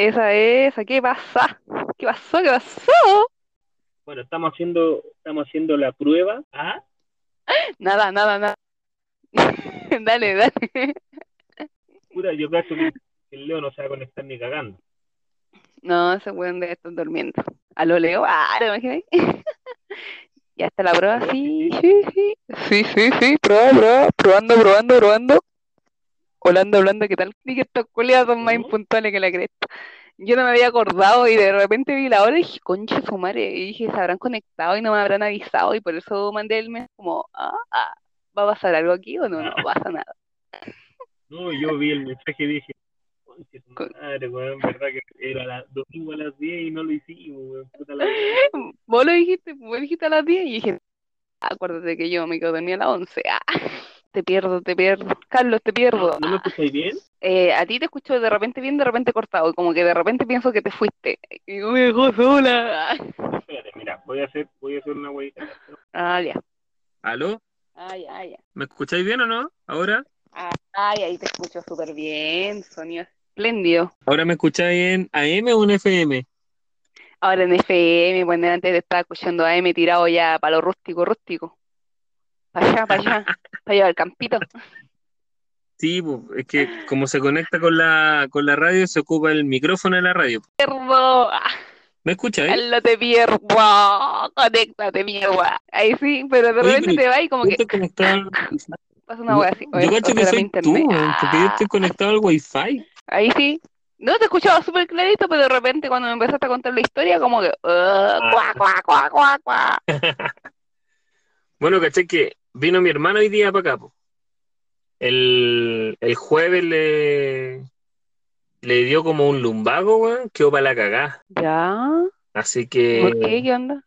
Esa es, ¿qué pasa? ¿Qué pasó? ¿Qué pasó? Bueno, estamos haciendo, estamos haciendo la prueba. ¿Ah? Nada, nada, nada. dale, dale. Puta, yo creo que el Leo no se va a conectar ni cagando. No, ese weón debe estar durmiendo. ¿A lo Leo? Ah, ¿te imaginas? ya está la prueba, sí, sí, sí. Sí, sí, sí, prueba, prueba, probando, probando, probando. Holanda, Holanda, ¿qué tal? Y que estos culiados son más impuntuales que la cresta. Yo no me había acordado y de repente vi la hora y dije, concha su madre. Y dije, se habrán conectado y no me habrán avisado. Y por eso mandé el mes como, ah, ah, ¿va a pasar algo aquí o no? No pasa nada. No, yo vi el mensaje y dije, concha su madre, weón, verdad que era la, domingo a las 10 y no lo hicimos, weón, puta la Vos lo dijiste, vos dijiste a las 10 y dije, acuérdate que yo me quedo dormida a las 11. Ah. Te pierdo, te pierdo. Carlos, te pierdo. ¿No me escucháis bien? Eh, a ti te escucho de repente bien, de repente cortado. Como que de repente pienso que te fuiste. Y me dejó sola. Espérate, mira, voy a hacer, voy a hacer una huevita. Ah, ya. ¿Aló? Ah, ya, ya. ¿Me escucháis bien o no? ¿Ahora? Ah, ahí te escucho súper bien. Sonido espléndido. ¿Ahora me escucháis en AM o en FM? Ahora en FM, bueno, antes te estaba escuchando AM tirado ya para lo rústico, rústico. Para allá, para allá, para allá al campito. Sí, es que como se conecta con la, con la radio, se ocupa el micrófono de la radio. Pierdo. ¿Me escuchas? Eh? te pierdo. Conéctate, mierda. Ahí sí, pero de repente te va y como que. Pasa una wea así. yo cacho que soy tú, porque yo estoy conectado al wifi. Ahí sí. No te escuchaba súper clarito, pero de repente cuando me empezaste a contar la historia, como que. Uh, cuá, cuá, cuá, cuá, cuá. bueno, caché que vino mi hermano hoy día para acá. El, el jueves le, le dio como un lumbago, weón, quedó para la cagá. Ya. Así que. ¿Por qué? ¿Qué onda?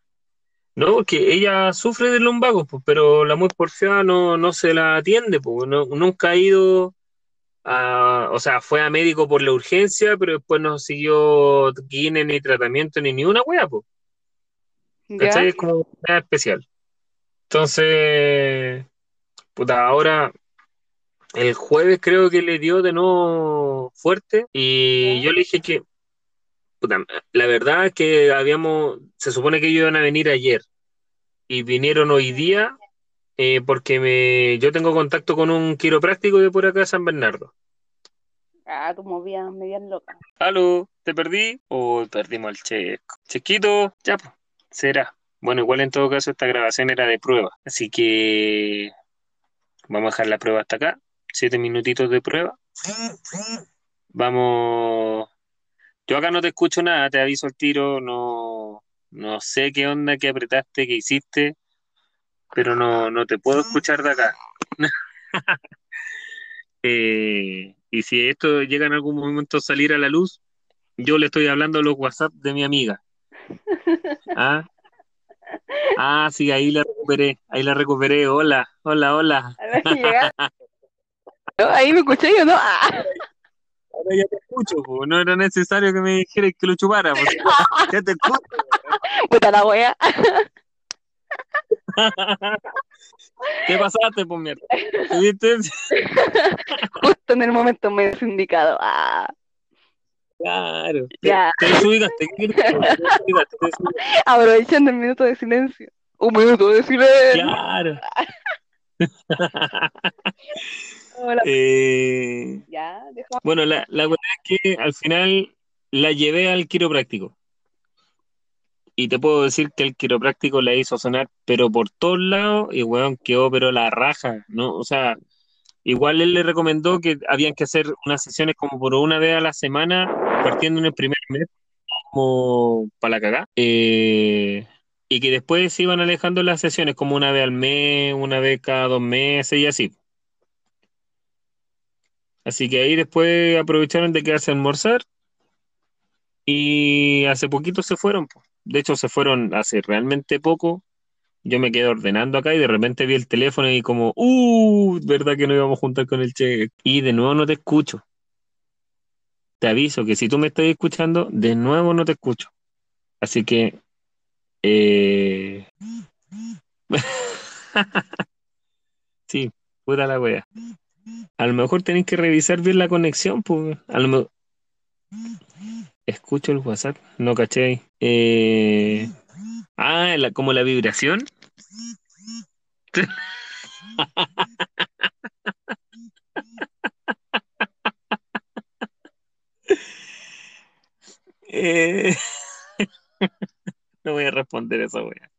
No, porque ella sufre de lumbago, pues, pero la muy porfiada no, no se la atiende, pues, no, nunca ha ido a, o sea, fue a médico por la urgencia, pero después no siguió guine ni tratamiento ni ni una wea, pues. ¿Cachai? Es como una especial. Entonces, puta, ahora el jueves creo que le dio de nuevo fuerte y yo le dije que, puta, la verdad es que habíamos, se supone que ellos iban a venir ayer y vinieron hoy día eh, porque me, yo tengo contacto con un quiropráctico de por acá de San Bernardo. Ah, tu movida media loca. Aló, ¿te perdí? O perdimos el checo. Chequito, ya, pues, será. Bueno, igual en todo caso esta grabación era de prueba, así que vamos a dejar la prueba hasta acá. Siete minutitos de prueba. Vamos. Yo acá no te escucho nada, te aviso el tiro, no, no sé qué onda, qué apretaste, qué hiciste, pero no, no te puedo escuchar de acá. Eh, y si esto llega en algún momento a salir a la luz, yo le estoy hablando a los WhatsApp de mi amiga. ¿Ah? Ah, sí, ahí la recuperé, ahí la recuperé. Hola, hola, hola. Ahí me escuché yo, ¿no? Ah. Ahora ya te escucho, no era necesario que me dijeras que lo chupara. Ya te escucho. Puta la wea. ¿Qué pasaste, pues mierda? viste? Justo en el momento medio indicado. Ah. Claro. Ya. Te, desubicaste. Aprovechando el minuto de silencio. Un minuto de silencio. Claro. eh, ya, bueno, la, la verdad es que al final la llevé al quiropráctico. Y te puedo decir que el quiropráctico la hizo sonar, pero por todos lados, y weón, quedó pero la raja, ¿no? O sea, igual él le recomendó que habían que hacer unas sesiones como por una vez a la semana, partiendo en el primer mes, como para la cagá. Eh, y que después se iban alejando las sesiones como una vez al mes, una vez cada dos meses y así. Así que ahí después aprovecharon de quedarse a almorzar y hace poquito se fueron. De hecho, se fueron hace realmente poco. Yo me quedé ordenando acá y de repente vi el teléfono y como, uh, verdad que no íbamos a juntar con el Che. Y de nuevo no te escucho. Te aviso que si tú me estás escuchando, de nuevo no te escucho. Así que eh... sí, puta la wea. A lo mejor tenéis que revisar bien la conexión, pues. A lo, Escucho el WhatsApp, no caché ahí. Eh, ah, la- como la vibración. Eh, no voy a responder esa wea.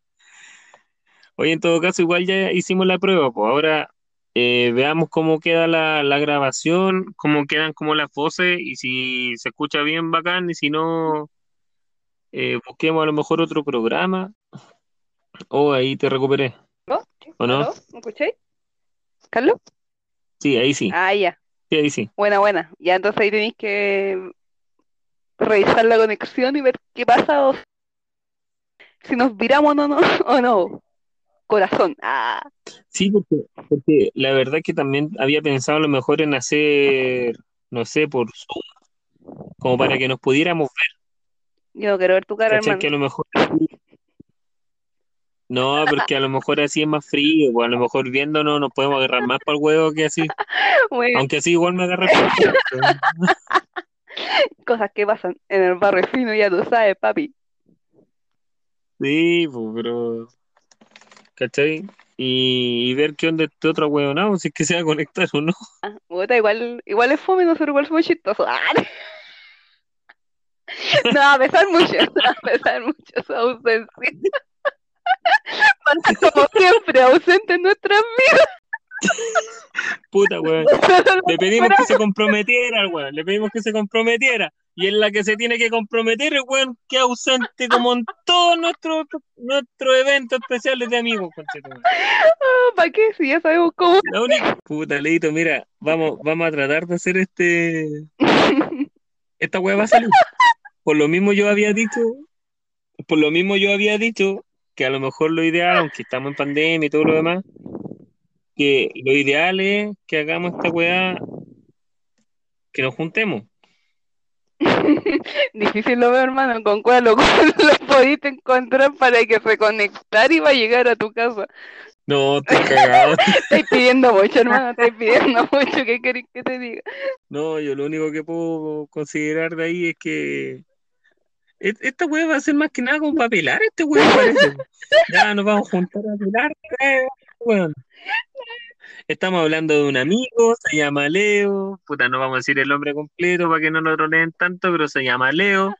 Oye, en todo caso, igual ya hicimos la prueba, pues ahora eh, veamos cómo queda la, la grabación, cómo quedan como las voces y si se escucha bien, bacán, y si no, eh, busquemos a lo mejor otro programa. Oh, ahí te recuperé, ¿No? ¿o no? ¿Me escucháis? ¿Carlos? Sí, ahí sí, Ah, ya. sí, ahí sí. Buena, buena. Ya entonces ahí tenéis que revisar la conexión y ver qué pasa o si nos viramos o no, o no. Corazón. Ah, Sí, porque, porque la verdad que también había pensado a lo mejor en hacer, no sé, por Zoom, como para que nos pudiéramos ver, yo quiero ver tu cara, hermano. Que a lo mejor No, porque a lo mejor así es más frío, o a lo mejor viéndonos nos podemos agarrar más para el huevo que así. Bueno, Aunque así igual me huevo. cosas que pasan en el barrio fino, ya tú sabes, papi. Sí, pues, pero. ¿Cachai? Y, y ver qué onda este otro huevonao, si es que se va a conectar o no. Ah, puta, igual, igual es fome, nosotros igual somos chistosos. Ah, no, a pesar mucho, a pesar mucho su ausencia. Como siempre, ausente en nuestras vidas. Puta, weón. Le pedimos que se comprometiera weón, le pedimos que se comprometiera. Y en la que se tiene que comprometer, weón que ausente como en todos nuestros nuestros eventos especiales de amigos, conchetumare. ¿Para qué? Si ya sabemos cómo. La única. Puta, Leito, mira, vamos, vamos a tratar de hacer este. Esta weá va a salir. Por lo mismo yo había dicho, por lo mismo yo había dicho que a lo mejor lo ideal, aunque estamos en pandemia y todo lo demás, que lo ideal es que hagamos esta weá, que nos juntemos. Difícil lo veo, hermano. ¿Con cuál lo, lo pudiste encontrar para que se conectar y va a llegar a tu casa? No, estoy cagado. Estoy pidiendo mucho, hermano. Estoy pidiendo mucho. ¿Qué querés que te diga? No, yo lo único que puedo considerar de ahí es que et- esta weá va a ser más que nada como para pelar este weón, parece. Ya nos vamos a juntar a pelar, weón. Estamos hablando de un amigo, se llama Leo. Puta, no vamos a decir el nombre completo para que no lo troleen tanto, pero se llama Leo.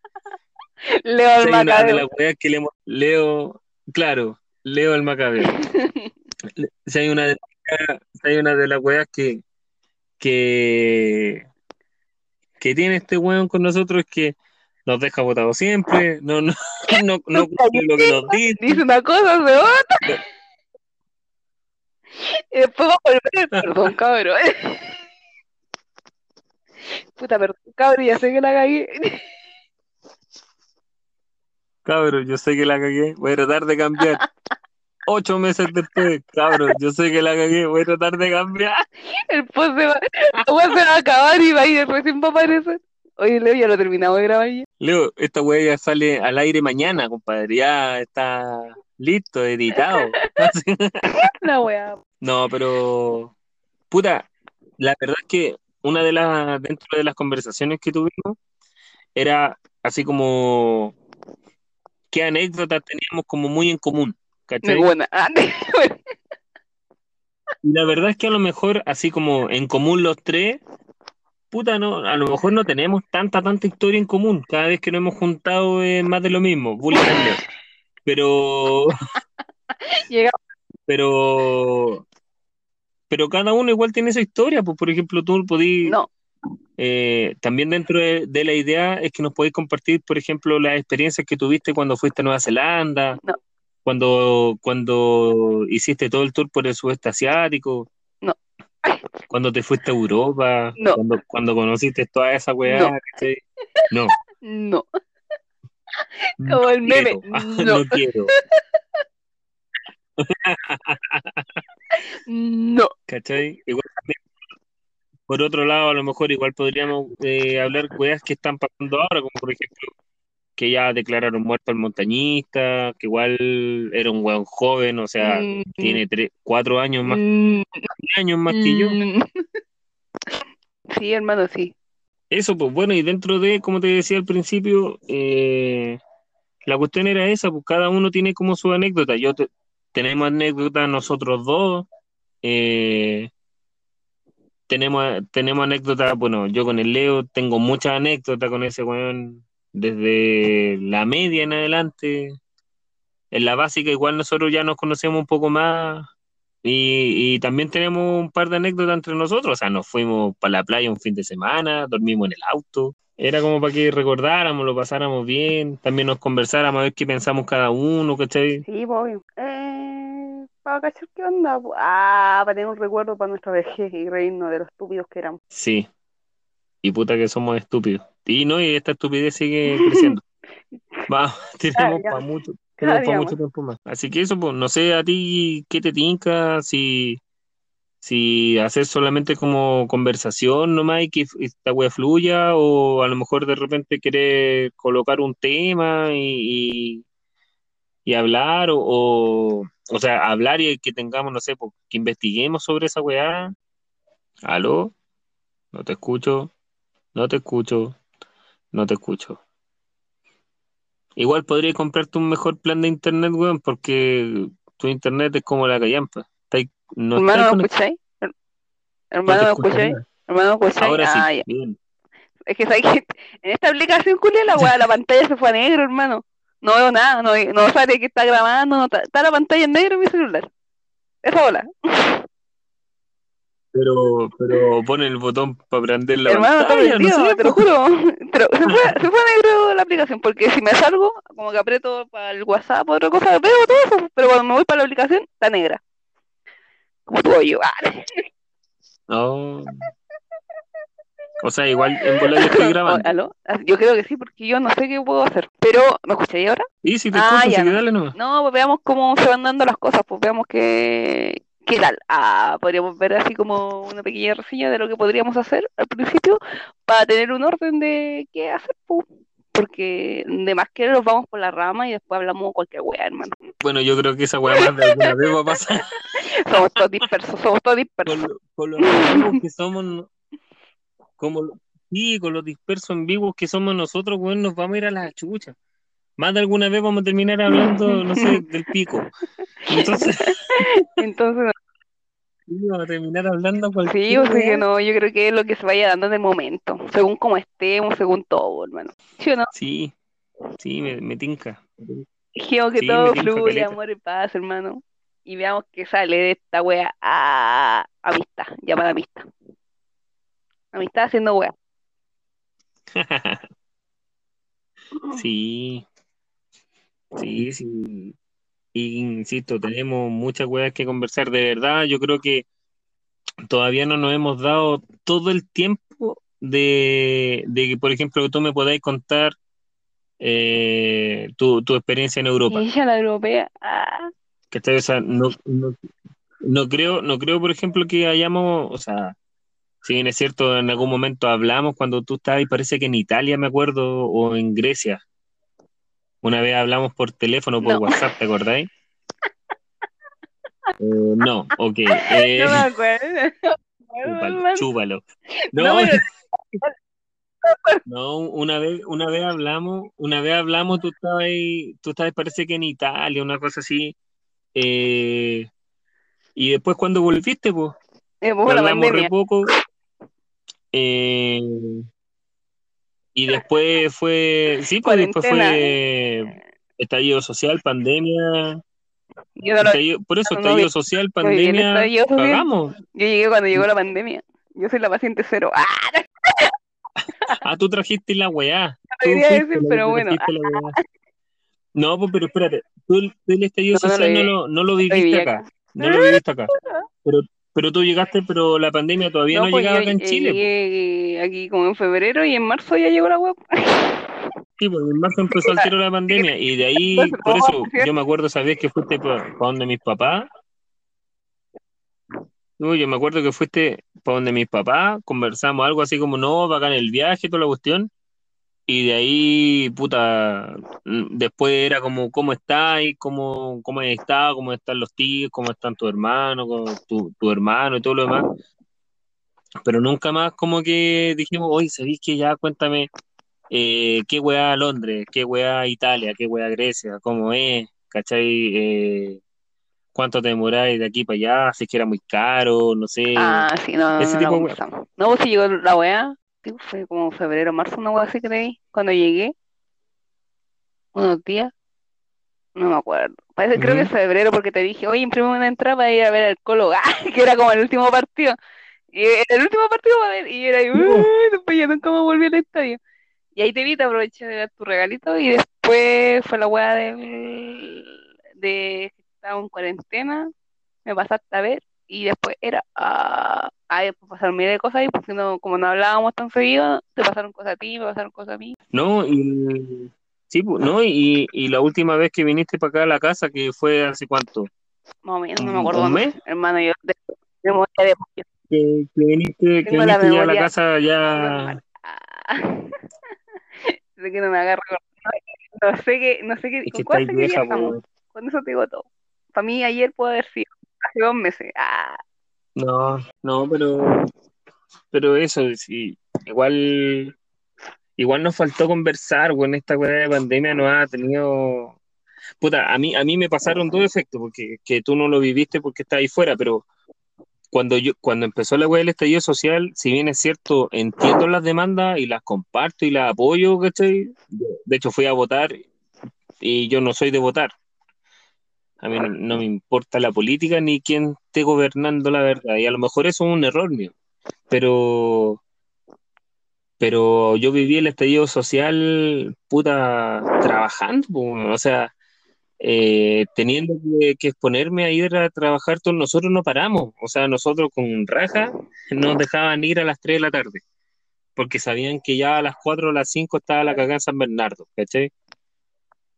Leo el de macabeo. las weas que le hemos. Leo, claro, Leo el Macabeo. Si hay una de, si hay una de las weas que, que, que tiene este weón con nosotros es que nos deja botados siempre, no, no, no, no cumple lo que nos dice. Dice una cosa, se otra. Y después va a volver. Perdón, cabrón. Puta, perdón, cabrón. Ya sé que la cagué. Cabrón, yo sé que la cagué, voy a tratar de cambiar. Ocho meses después, cabrón, yo sé que la cagué, voy a tratar de cambiar. El post se va, la wea se va a acabar y va a ir recién va a aparecer. Oye, Leo, ya lo terminamos de grabar ya. Leo, esta weá ya sale al aire mañana, compadre, ya está listo, editado. La wea. No, pero, puta, la verdad es que una de las, dentro de las conversaciones que tuvimos, era así como, qué anécdotas teníamos como muy en común, Me ¿cachai? buena. Ah. Y la verdad es que a lo mejor, así como en común los tres, puta, no, a lo mejor no tenemos tanta, tanta historia en común. Cada vez que nos hemos juntado es más de lo mismo, bullying. Pero, Llega pero, pero cada uno igual tiene su historia. Pues, por ejemplo, tú podís, No, eh, también dentro de, de la idea es que nos podéis compartir, por ejemplo, las experiencias que tuviste cuando fuiste a Nueva Zelanda, No. cuando, cuando hiciste todo el tour por el sudeste asiático. No. Cuando te fuiste a Europa, No. cuando, cuando conociste toda esa weá, No. No, Como el meme, quiero, no quiero, No. ¿cachai? Igual también, por otro lado, a lo mejor igual podríamos eh, hablar weas que están pasando ahora, como por ejemplo, que ya declararon muerto al montañista, que igual era un weón joven, o sea, Mm, tiene tres, cuatro años más, mm, años más que yo. mm. Sí, hermano, sí. eso, pues bueno, y dentro de, como te decía al principio, eh, la cuestión era esa, pues cada uno tiene como su anécdota. Yo te- tenemos anécdotas nosotros dos, eh, tenemos, tenemos anécdotas, bueno, yo con el Leo tengo muchas anécdotas con ese weón, desde la media en adelante. En la básica igual nosotros ya nos conocemos un poco más y, y también tenemos un par de anécdotas entre nosotros. O sea, nos fuimos para la playa un fin de semana, dormimos en el auto. Era como para que recordáramos, lo pasáramos bien, también nos conversáramos a ver qué pensamos cada uno, ¿cachai? Sí, obvio. Eh, para cachar qué onda. Ah, para tener un recuerdo para nuestra vejez y reírnos de los estúpidos que éramos. Sí. Y puta que somos estúpidos. Y no, y esta estupidez sigue creciendo. Va, tenemos día. para mucho, tenemos para más. mucho tiempo más. Así que eso, pues, no sé a ti qué te tinca, si, si hacer solamente como conversación nomás y que esta wea fluya, o a lo mejor de repente querer colocar un tema y, y, y hablar, o, o, o sea, hablar y que tengamos, no sé, que investiguemos sobre esa weá. ¿Aló? No te escucho, no te escucho, no te escucho. Igual podría comprarte un mejor plan de internet, weón, porque tu internet es como la callampa. No Hermano, ¿me escucháis? Her- no Hermano, ¿me escucháis? Hermano, ¿me escucháis? Ahora sí, Ah, ya. bien. Es que sabes en esta aplicación, culia, la weá, la pantalla se fue a negro, hermano. No veo nada, no, no sale que está grabando, no está, está la pantalla en negro en mi celular. Esa bola. Pero, pero pon el botón para prender la Hermano, está pantalla, no metido, sé, te lo juro. Te lo- se, fue, se fue negro la aplicación, porque si me salgo, como que aprieto para el WhatsApp o otra cosa, veo todo eso, pero cuando me voy para la aplicación, está negra. Como tu hoyo. Ah. No. O sea, igual en bola yo estoy Oh, grabando. ¿Aló? Ah, Yo creo que sí, porque yo no sé qué puedo hacer. Pero, ¿me escucháis ahora? Y si te Ah, escucho, ya que no. dale nomás. No, pues veamos cómo se van dando las cosas, pues veamos qué, qué tal. Ah, podríamos ver así como una pequeña reseña de lo que podríamos hacer al principio para tener un orden de qué hacer, pues. Porque de más que nos vamos por la rama y después hablamos cualquier wea, hermano. Bueno, yo creo que esa weá más de alguna vez va a pasar Somos todos dispersos, somos todos con, dispersos. lo- con los amigos que somos, como, sí, con los dispersos en vivos que somos nosotros, weón, nos vamos a ir a la chucha. Más de alguna vez vamos a terminar hablando, no sé, del pico. Entonces, Entonces, vamos a terminar hablando sí, o sea que no, yo creo que es lo que se vaya dando en el momento, según cómo estemos, según todo, hermano. ¿Sí o no? Sí, sí, me, me tinca. Dijimos que Sí, todo caleta. amor y paz, hermano. Y veamos qué sale de esta wea. Ah, amistad, llamada amistad. Amistad haciendo wea. Sí, sí, sí. Y insisto, tenemos muchas weas que conversar. De verdad, yo creo que todavía no nos hemos dado todo el tiempo de, de que, por ejemplo, que tú me podáis contar eh, tu, tu experiencia en Europa. Ella la europea. Ah, ¿Cachai? O sea, no, no, no creo, no creo, por ejemplo, que hayamos, o sea, si bien es cierto, en algún momento hablamos cuando tú estabas, y parece que en Italia, me acuerdo, o en Grecia. Una vez hablamos por teléfono, por No. WhatsApp, ¿te acordáis? Eh, no, ok. eh, no me acuerdo. chúpalo, chúpalo. No, No, una vez, una vez hablamos, una vez hablamos, tú estabas ahí, tú estabas, parece que en Italia, una cosa así. eh, y después cuando volviste, pues, hablamos re poco. Eh, y después fue, sí, pues después fue estallido social, pandemia. Estallido- por eso, no, estallido social, pandemia, estallido social. cagamos. yo llegué cuando llegó la pandemia. Yo soy la paciente cero. Ah, Ah, tú trajiste la weá. Tú decir, la pero bueno. No, pues, pero espérate, tú el estallido No, social no lo, no lo viviste acá. acá. No lo viviste acá. Pero, pero tú llegaste, pero la pandemia todavía no, pues llegaba yo acá en eh, Chile. pues. llegué aquí como en febrero y en marzo ya llegó la web. Sí, pues en marzo empezó el tiro de la pandemia y de ahí, por ¿cómo eso, va yo me acuerdo esa vez que fuiste para donde mis papás. No, yo me acuerdo que fuiste para donde mis papás, conversamos algo así como, no, bacán el viaje, toda la cuestión. Y de ahí, puta, mm, después era como, ¿cómo estáis? ¿Cómo, cómo has estado? ¿Cómo están los tíos? ¿Cómo están tus hermanos? ¿Cómo tu, tu hermano y todo lo demás? pero nunca más como que dijimos, oye, ¿sabéis que ya cuéntame eh, qué weá Londres, qué weá Italia, qué weá Grecia, cómo es, ¿cachai? Eh, ¿Cuánto te demoráis de aquí para allá? Si es que era muy caro, no sé. Ah, sí, no, no, Ese no, tipo conversamos. No, pues si llegó la weá, fue como febrero, marzo, una weá así creí, cuando llegué, unos días, no me acuerdo. Parece, creo que es Ujú. febrero porque te dije, oye, imprime una entrada para ir a ver al Colo, que era como el último partido. Y era el último partido para ver, y era "Uy, después ya nunca me volví al estadio. Y ahí te vi, te aproveché de dar tu regalito y después fue la weá de que estaba en cuarentena, me pasaste a ver y después era, ah, ah, después pasaron miles de cosas ahí, porque no, como no hablábamos tan seguido, te pasaron cosas a ti, me pasaron cosas a mí, no, y, sí, pues, no, y, y la última vez que viniste para acá a la casa, que fue hace cuánto, más o menos, no me acuerdo un mes, hermano, yo de memoria de pollo, que, que viniste, que tengo la viniste ya a la casa ya, de que no me agarro. No sé qué, no sé qué, es ¿con que cuál sé vieja, estamos? pues. Con eso te digo todo. Para mí ayer puede haber sido hace dos meses. Ah, No, no, pero, pero eso, sí, igual, igual nos faltó conversar, bueno, esta de pandemia no ha tenido, puta, a mí, a mí me pasaron dos efectos, porque que tú no lo viviste porque estás ahí fuera, pero cuando yo, cuando empezó la weá del estallido social, si bien es cierto, entiendo las demandas y las comparto y las apoyo, ¿cachai? De hecho, fui a votar y yo no soy de votar. A mí no, me importa la política ni quién esté gobernando la verdad. Y a lo mejor eso es un error mío. Pero, pero yo viví el estallido social, puta, trabajando, o sea, eh, teniendo que, que exponerme a ir a trabajar, todos nosotros no paramos. O sea, nosotros con raja nos dejaban ir a las 3 de la tarde, porque sabían que ya a las 4 o las 5 estaba la cagada en San Bernardo, ¿cachai?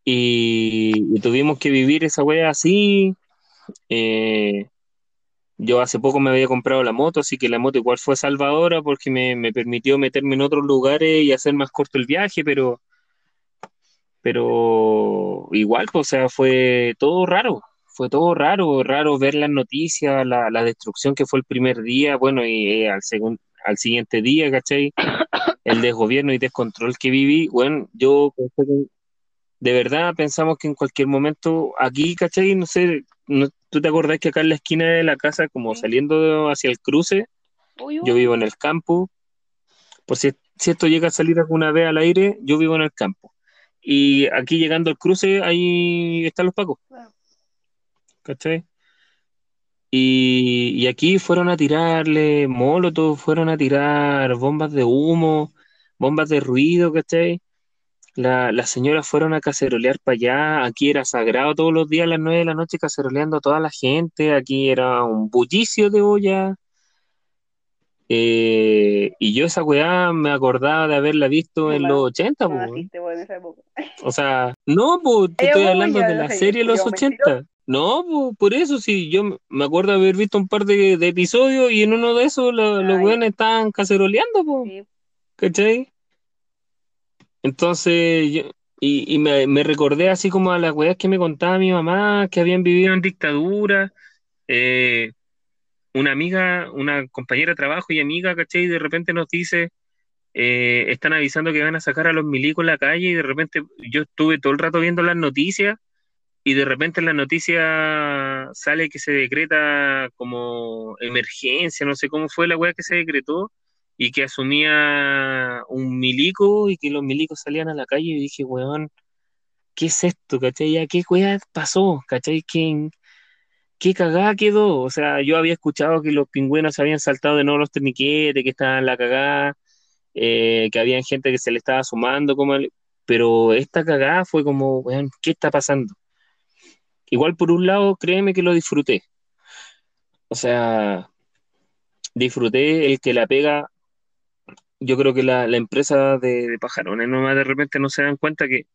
Y, y tuvimos que vivir esa wea así. eh, yo hace poco me había comprado la moto, así que la moto igual fue salvadora porque me, me permitió meterme en otros lugares y hacer más corto el viaje, pero, pero igual, pues, o sea, fue todo raro, fue todo raro, raro ver las noticias, la, la destrucción que fue el primer día, bueno, y eh, al, segun- al siguiente día, ¿cachai? El desgobierno y descontrol que viví, bueno, yo de verdad pensamos que en cualquier momento aquí, ¿cachai? No sé, no- ¿tú te acordás que acá en la esquina de la casa, como Sí. saliendo hacia el cruce, uy, yo vivo en el campo, por si, si esto llega a salir alguna vez al aire, yo vivo en el campo. Y aquí llegando al cruce, ahí están los pacos. ¿cachai? Y, y aquí fueron a tirarle molotov, fueron a tirar bombas de humo, bombas de ruido, ¿cachai? La- las señoras fueron a cacerolear para allá, aquí era sagrado todos los días a las nueve de la noche caceroleando a toda la gente, aquí era un bullicio de olla. Eh, y yo esa weá me acordaba de haberla visto en los No, 80, no po, esa época. O sea, no, pues te estoy hablando de la serie de los culiao mentiroso. 80. No, pues por eso sí, yo me- acuerdo haber visto un par de, de episodios y en uno de esos lo- los weones estaban caceroleando, pues, Sí. ¿cachai? Entonces, yo, y, y me, recordé así como a las weas que me contaba mi mamá, que habían vivido en dictadura. Eh, una amiga, una compañera de trabajo y amiga, ¿cachai? De repente nos dice, eh, están avisando que van a sacar a los milicos en la calle y de repente yo estuve todo el rato viendo las noticias y de repente en la noticia sale que se decreta como emergencia, no sé cómo fue la wea que se decretó y que asumía un milico y que los milicos salían a la calle y dije, weón, ¿qué es esto? ¿Cachai? ¿Ya qué wea pasó? ¿Cachai? ¿Qué, qué cagada quedó? O sea, yo había escuchado que los pingüinos se habían saltado de nuevo los torniquetes, que estaban la cagada, eh, que había gente que se le estaba sumando, como pero esta cagada fue como, weón, ¿qué está pasando? Igual por un lado, créeme que lo disfruté. O sea, disfruté el que la pega. Yo creo que la, la empresa de, de pajarones nomás de repente no se dan cuenta que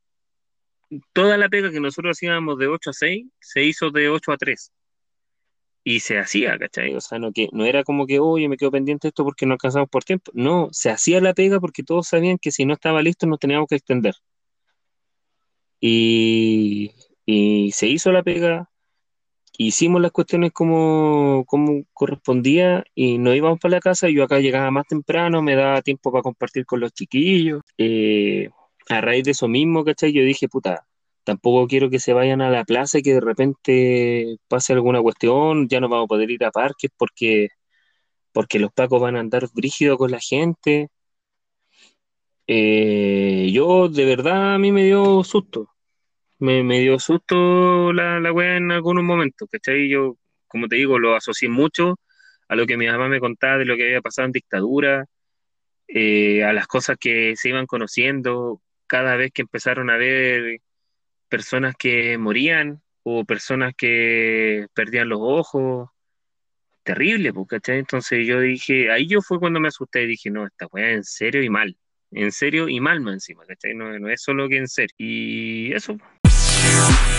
toda la pega que nosotros hacíamos de 8 a 6 se hizo de 8 a 3. Y se hacía, ¿cachai? O sea, no, que, no era como que, oye, me quedo pendiente de esto porque no alcanzamos por tiempo. No, se hacía la pega porque todos sabían que si no estaba listo nos teníamos que extender. Y, y se hizo la pega, hicimos las cuestiones como, como correspondía y nos íbamos para la casa. Yo acá llegaba más temprano, me daba tiempo para compartir con los chiquillos. Eh, a raíz de eso mismo, ¿cachai? Yo dije, puta, tampoco quiero que se vayan a la plaza y que de repente pase alguna cuestión, ya no vamos a poder ir a parques porque, porque los pacos van a andar brígidos con la gente. Eh, yo, de verdad, a mí me dio susto. Me, me dio susto la, la weá en algunos momentos, ¿cachai? Yo, como te digo, lo asocié mucho a lo que mi mamá me contaba de lo que había pasado en dictadura, eh, a las cosas que se iban conociendo cada vez que empezaron a ver personas que morían o personas que perdían los ojos. Terrible, pues, ¿cachai? Entonces yo dije, ahí yo fue cuando me asusté y dije, no, esta weá en serio y mal. En serio y mal más encima, ¿cachai? No, no es solo que en serio. Y eso. Peace.